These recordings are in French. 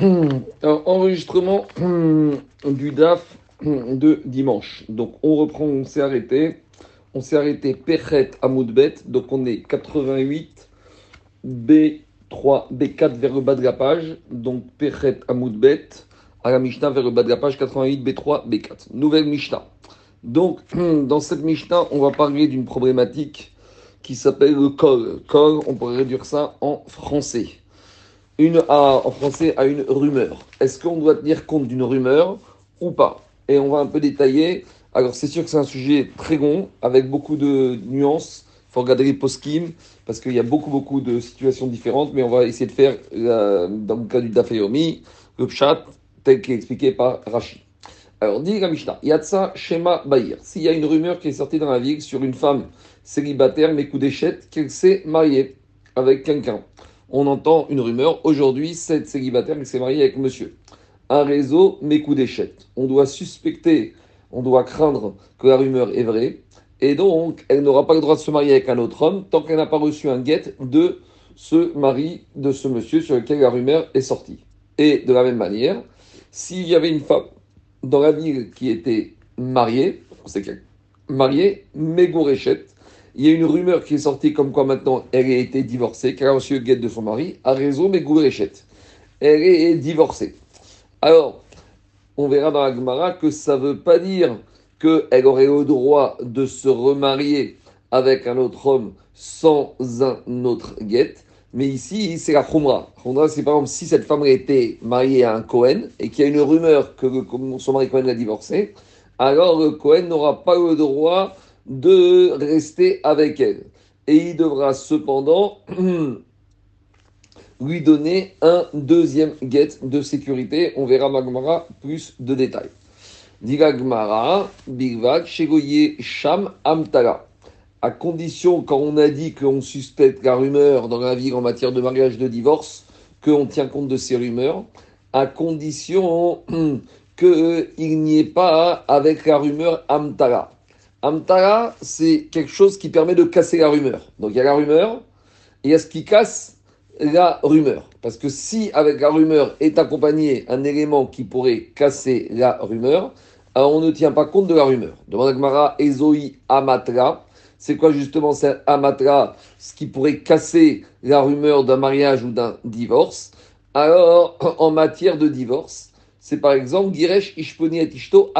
Alors, enregistrement du DAF de dimanche. Donc, on reprend, on s'est arrêté. On s'est arrêté Pechet Amoudbet. Donc, on est 88 B3, B4 vers le bas de la page. Donc, Pechet Amoudbet à la Mishnah vers le bas de la page 88 B3, B4. Nouvelle Mishnah. Donc, dans cette Mishnah, on va parler d'une problématique qui s'appelle le col. Col, on pourrait réduire ça en français. Une A en français à une rumeur. Est-ce qu'on doit tenir compte d'une rumeur ou pas? Et on va un peu détailler. Alors, c'est sûr que c'est un sujet très long, avec beaucoup de nuances. Il faut regarder les post-kim, parce qu'il y a beaucoup, beaucoup de situations différentes, mais on va essayer de faire, euh, dans le cas du Dafeyomi, le pshat, tel qu'est expliqué par Rachid. Alors, dit la Mishnah, Yatsa Shema Bahir. S'il y a une rumeur qui est sortie dans la ville sur une femme célibataire, mais coup d'échette, qu'elle s'est mariée avec quelqu'un. On entend une rumeur. Aujourd'hui, cette célibataire, elle s'est mariée avec monsieur. Un réseau, mais coup d'échette. On doit suspecter, on doit craindre que la rumeur est vraie. Et donc, elle n'aura pas le droit de se marier avec un autre homme tant qu'elle n'a pas reçu un guet de ce mari, de ce monsieur sur lequel la rumeur est sortie. Et de la même manière, s'il y avait une femme dans la ville qui était mariée, on sait qu'elle mariée, Mégoréchette. Il y a une rumeur qui est sortie comme quoi maintenant elle a été divorcée, qu'elle a reçu guette de son mari, à raison Mégoréchette. Elle est divorcée. Alors, on verra dans la Gemara que ça ne veut pas dire qu'elle aurait le droit de se remarier avec un autre homme sans un autre guette. Mais ici, c'est la Khumra. Khumra, c'est par exemple si cette femme était mariée à un Cohen et qu'il y a une rumeur que son mari Cohen l'a divorcé, alors le Cohen n'aura pas le droit de rester avec elle. Et il devra cependant lui donner un deuxième get de sécurité. On verra Magmara plus de détails. Diga Gmara, Bigvak, Shegoye, Sham, Amtala à condition, quand on a dit qu'on suspecte la rumeur dans la ville en matière de mariage, de divorce, qu'on tient compte de ces rumeurs, à condition qu'il n'y ait pas avec la rumeur Amtara. Amtara, c'est quelque chose qui permet de casser la rumeur. Donc il y a la rumeur, et il y a ce qui casse la rumeur. Parce que si avec la rumeur est accompagné un élément qui pourrait casser la rumeur, alors on ne tient pas compte de la rumeur. Demande à Gmara, Ezoi Amatra. C'est quoi justement cet amatra, ce qui pourrait casser la rumeur d'un mariage ou d'un divorce? Alors, en matière de divorce, c'est par exemple Giresh Ishponi et Ishto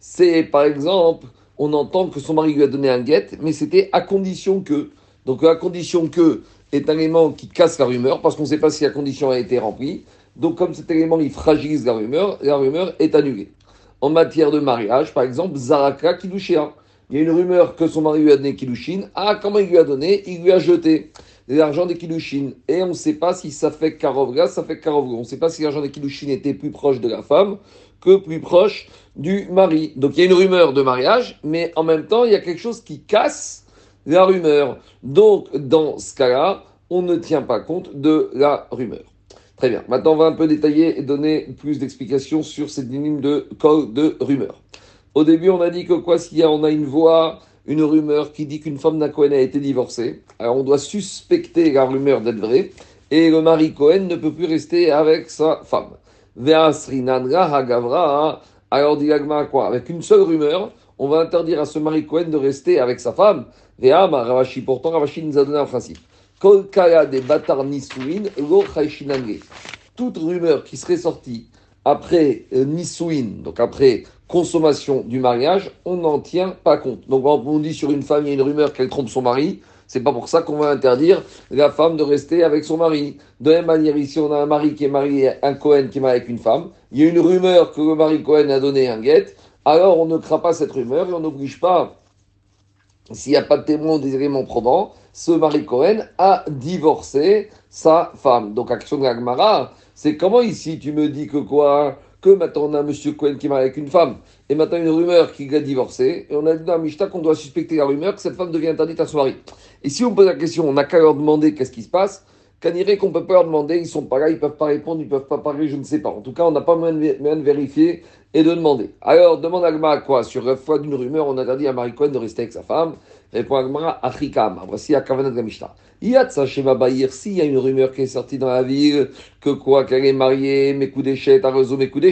C'est par exemple, on entend que son mari lui a donné un guet, mais c'était à condition que. Donc, à condition que est un élément qui casse la rumeur, parce qu'on ne sait pas si la condition a été remplie. Donc, comme cet élément, il fragilise la rumeur, la rumeur est annulée. En matière de mariage, par exemple, Zaraka Kidushéa il y a une rumeur que son mari lui a donné Kilushin. Ah, comment il lui a donné? Il lui a jeté l'argent des Kilushin. Et on ne sait pas si ça fait Karovga, ça fait Karovga. On ne sait pas si l'argent des Kilushin était plus proche de la femme que plus proche du mari. Donc il y a une rumeur de mariage, mais en même temps, il y a quelque chose qui casse la rumeur. Donc dans ce cas-là, on ne tient pas compte de la rumeur. Très bien. Maintenant, on va un peu détailler et donner plus d'explications sur cette ligne de code de rumeur. Au début, on a dit que quoi, s'il y a, on a une voix, une rumeur qui dit qu'une femme d'un Cohen a été divorcée, alors on doit suspecter la rumeur d'être vraie, et le mari Cohen ne peut plus rester avec sa femme. Hagavra, alors dit quoi? Avec une seule rumeur, on va interdire à ce mari Cohen de rester avec sa femme. Pourtant Ravashi nous a donné un principe. Toute rumeur qui serait sortie après euh, donc après consommation du mariage, on n'en tient pas compte. Donc, quand on dit sur une femme, il y a une rumeur qu'elle trompe son mari, c'est pas pour ça qu'on va interdire la femme de rester avec son mari. De la même manière, ici, on a un mari qui est marié, un Cohen qui est marié avec une femme. Il y a une rumeur que le mari Cohen a donné un guet. Alors, on ne craint pas cette rumeur et on n'oblige pas, s'il n'y a pas de témoin ou des éléments probants, ce mari Cohen a divorcé sa femme. Donc, action de la c'est comment ici tu me dis que quoi que maintenant on a un monsieur Cohen qui est marié avec une femme, et maintenant une rumeur qu'il a divorcé, et on a dit dans Mishta qu'on doit suspecter la rumeur que cette femme devient interdite à son mari. Et si on pose la question, on n'a qu'à leur demander qu'est-ce qui se passe, qu'on irait qu'on peut pas leur demander, ils sont pas là, ils peuvent pas répondre, ils peuvent pas parler, je ne sais pas. En tout cas, on n'a pas moyen de, vérifier et de demander. Alors, demande à quoi? Sur la foi d'une rumeur, on a interdit à Marie Cohen de rester avec sa femme. Répond Agmara, Achikama. Voici la Kavanat Mishnah. Yatsa Shema Bayir, s'il y a une rumeur qui est sortie dans la ville, que quoi, qu'elle est mariée, mes coups d'échette, à réseau, mes coups.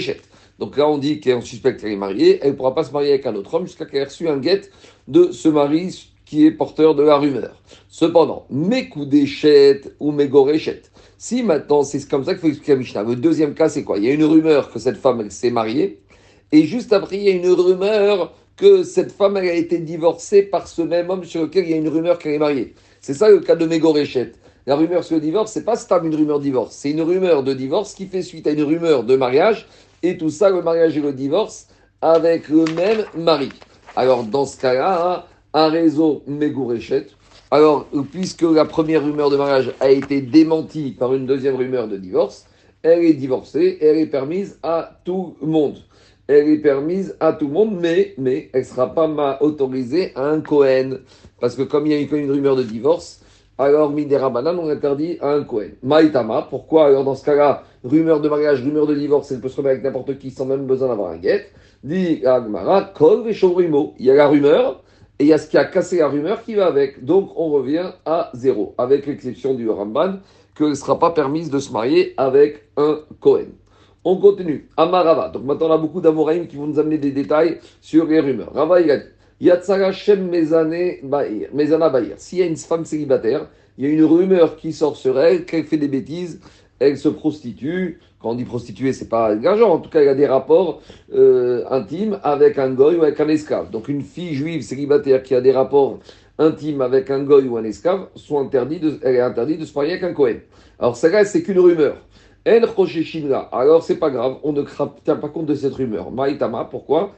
Donc là, on dit qu'on suspecte qu'elle est mariée, elle ne pourra pas se marier avec un autre homme jusqu'à qu'elle ait reçu un guet de ce mari qui est porteur de la rumeur. Cependant, mes coups d'échette ou mes goréchettes, si maintenant, c'est comme ça qu'il faut expliquer à Mishnah. Le deuxième cas, c'est quoi? Il y a une rumeur que cette femme s'est mariée, et juste après, il y a une rumeur que cette femme a été divorcée par ce même homme sur lequel il y a une rumeur qu'elle est mariée. C'est ça le cas de Mégoréchette. La rumeur sur le divorce, c'est pas stable une rumeur divorce, c'est une rumeur de divorce qui fait suite à une rumeur de mariage, et tout ça, le mariage et le divorce, avec le même mari. Alors, dans ce cas-là, un réseau alors, puisque la première rumeur de mariage a été démentie par une deuxième rumeur de divorce, elle est divorcée elle est permise à tout le monde elle est permise à tout le monde, mais, mais elle ne sera pas autorisée à un Cohen. Parce que comme il y a une, une rumeur de divorce, alors Midera Banan, on interdit à un Cohen. Maïtama, pourquoi alors dans ce cas-là, rumeur de mariage, rumeur de divorce, elle peut se remettre avec n'importe qui sans même besoin d'avoir un guet? Dit Agmara, Kol et Il y a la rumeur, et il y a ce qui a cassé la rumeur qui va avec. Donc on revient à zéro, avec l'exception du Ramban, qu'elle ne sera pas permise de se marier avec un Cohen. On continue. Amarava. Donc maintenant, on a beaucoup d'Amoraïm qui vont nous amener des détails sur les rumeurs. Rava, il a dit Yatsara Shem Mezana Bahir. S'il y a une femme célibataire, il y a une rumeur qui sort sur elle, qu'elle fait des bêtises, elle se prostitue. Quand on dit prostituée, c'est pas engageant. En tout cas, il y a des rapports euh, intimes avec un goy ou avec un esclave. Donc, une fille juive célibataire qui a des rapports intimes avec un goy ou un esclave, sont interdits de, elle est interdite de se marier avec un Cohen. Alors, ça, c'est qu'une rumeur. Alors, c'est pas grave, on ne tient pas compte de cette rumeur. Maïtama, pourquoi?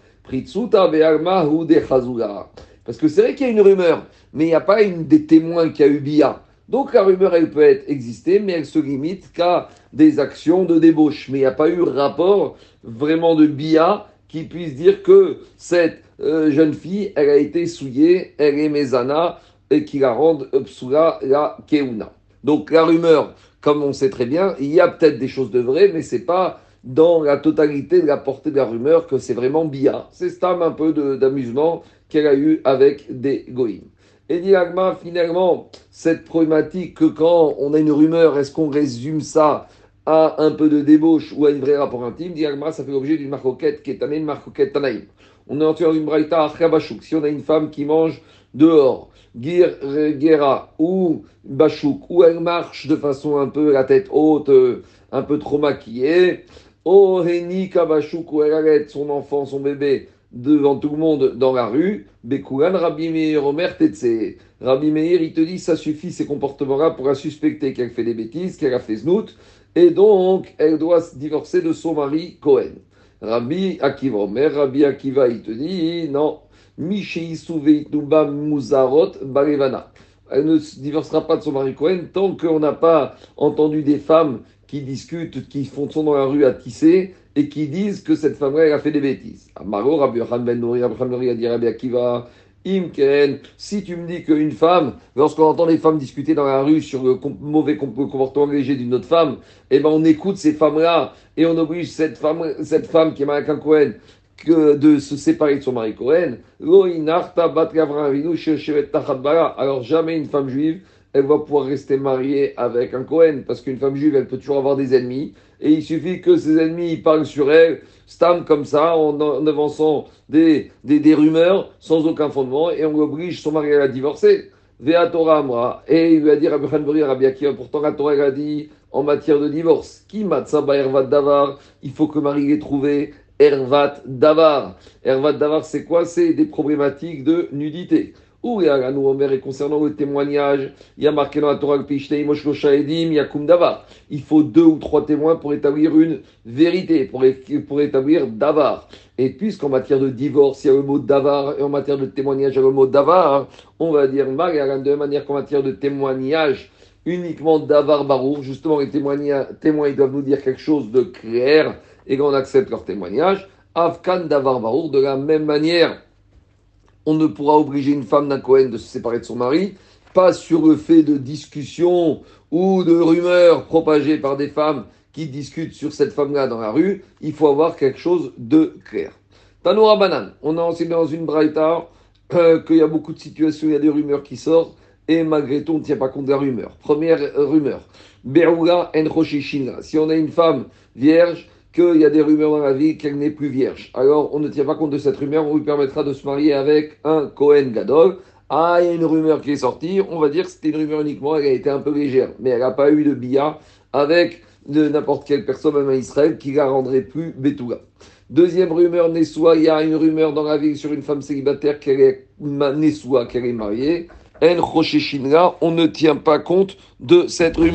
Parce que c'est vrai qu'il y a une rumeur, mais il n'y a pas une des témoins qui a eu Bia. Donc la rumeur, elle peut être exister, mais elle se limite qu'à des actions de débauche. Mais il n'y a pas eu rapport vraiment de Bia qui puisse dire que cette euh, jeune fille, elle a été souillée, elle est Mezana, et qui la rende Psula la Keuna. Donc la rumeur, comme on sait très bien, il y a peut-être des choses de vraies, mais c'est pas dans la totalité de la portée de la rumeur que c'est vraiment Bia. C'est Stam un peu d'amusement qu'elle a eu avec des goïms. Et dit finalement, cette problématique que quand on a une rumeur, est-ce qu'on résume ça à un peu de débauche ou à une vraie rapport intime Dit ça fait l'objet d'une marcoquette qui est une marcoquette tanaïm. On est en dans une braïta Si on a une femme qui mange dehors, Gera ou Bachouk, où elle marche de façon un peu la tête haute, euh, un peu trop maquillée, Oh Renika Bachouk, où elle arrête son enfant, son bébé, devant tout le monde dans la rue, Bekoulan Rabbi Meir Omer Tetse. Rabbi Meir, il te dit, ça suffit ces comportements-là pour la suspecter qu'elle fait des bêtises, qu'elle a fait znout, et donc elle doit se divorcer de son mari Cohen. Rabbi Akiva Omer, Rabbi Akiva, il te dit, non, Muzarot Elle ne se divorcera pas de son mari Cohen tant qu'on n'a pas entendu des femmes qui discutent, qui font son dans la rue à tisser et qui disent que cette femme-là a fait des bêtises. Amaro, Rabbi Ben Nouri, Rabbi a dit Rabbi Akiva, Imken, si tu me dis qu'une femme, lorsqu'on entend les femmes discuter dans la rue sur le mauvais comportement léger d'une autre femme, eh ben on écoute ces femmes-là et on oblige cette femme, cette femme qui est un Cohen de se séparer de son mari Cohen. Alors jamais une femme juive, elle va pouvoir rester mariée avec un Cohen, parce qu'une femme juive, elle peut toujours avoir des ennemis, et il suffit que ses ennemis parlent sur elle, stam comme ça, en, avançant des, des, rumeurs sans aucun fondement, et on oblige son mari à la divorcer. Vea Torah et il lui a dit Rabbi pourtant la Torah a dit en matière de divorce, qui matza davar, il faut que le mari l'ait trouvé Ervat Davar. Ervat Davar, c'est quoi? C'est des problématiques de nudité. Ou nous Omer, et concernant le témoignage, il y a marqué dans la Torah Davar. Il faut deux ou trois témoins pour établir une vérité, pour, établir Davar. Et puisqu'en matière de divorce, il y a le mot Davar, et en matière de témoignage, il y a le mot Davar, on va dire de manière qu'en matière de témoignage, uniquement Davar Barour, justement les témoins, témoins ils doivent nous dire quelque chose de clair et qu'on accepte leur témoignage. Afkan Davar Barour, de la même manière, on ne pourra obliger une femme d'un Cohen de se séparer de son mari, pas sur le fait de discussion ou de rumeurs propagées par des femmes qui discutent sur cette femme-là dans la rue, il faut avoir quelque chose de clair. Tanoura Banan, on a enseigné dans une braïta euh, qu'il y a beaucoup de situations, il y a des rumeurs qui sortent, et malgré tout, on ne tient pas compte de la rumeur. Première rumeur, Beruga en Si on a une femme vierge, qu'il y a des rumeurs dans la vie qu'elle n'est plus vierge. Alors, on ne tient pas compte de cette rumeur, on lui permettra de se marier avec un Cohen Gadol. Ah, il y a une rumeur qui est sortie, on va dire que c'était une rumeur uniquement, elle a été un peu légère, mais elle n'a pas eu de billard avec de n'importe quelle personne, même à Israël, qui la rendrait plus Betouga. Deuxième rumeur, Nessoua, il y a une rumeur dans la ville sur une femme célibataire qu'elle est Nessoua, qu'elle est mariée. En on ne tient pas compte de cette rumeur.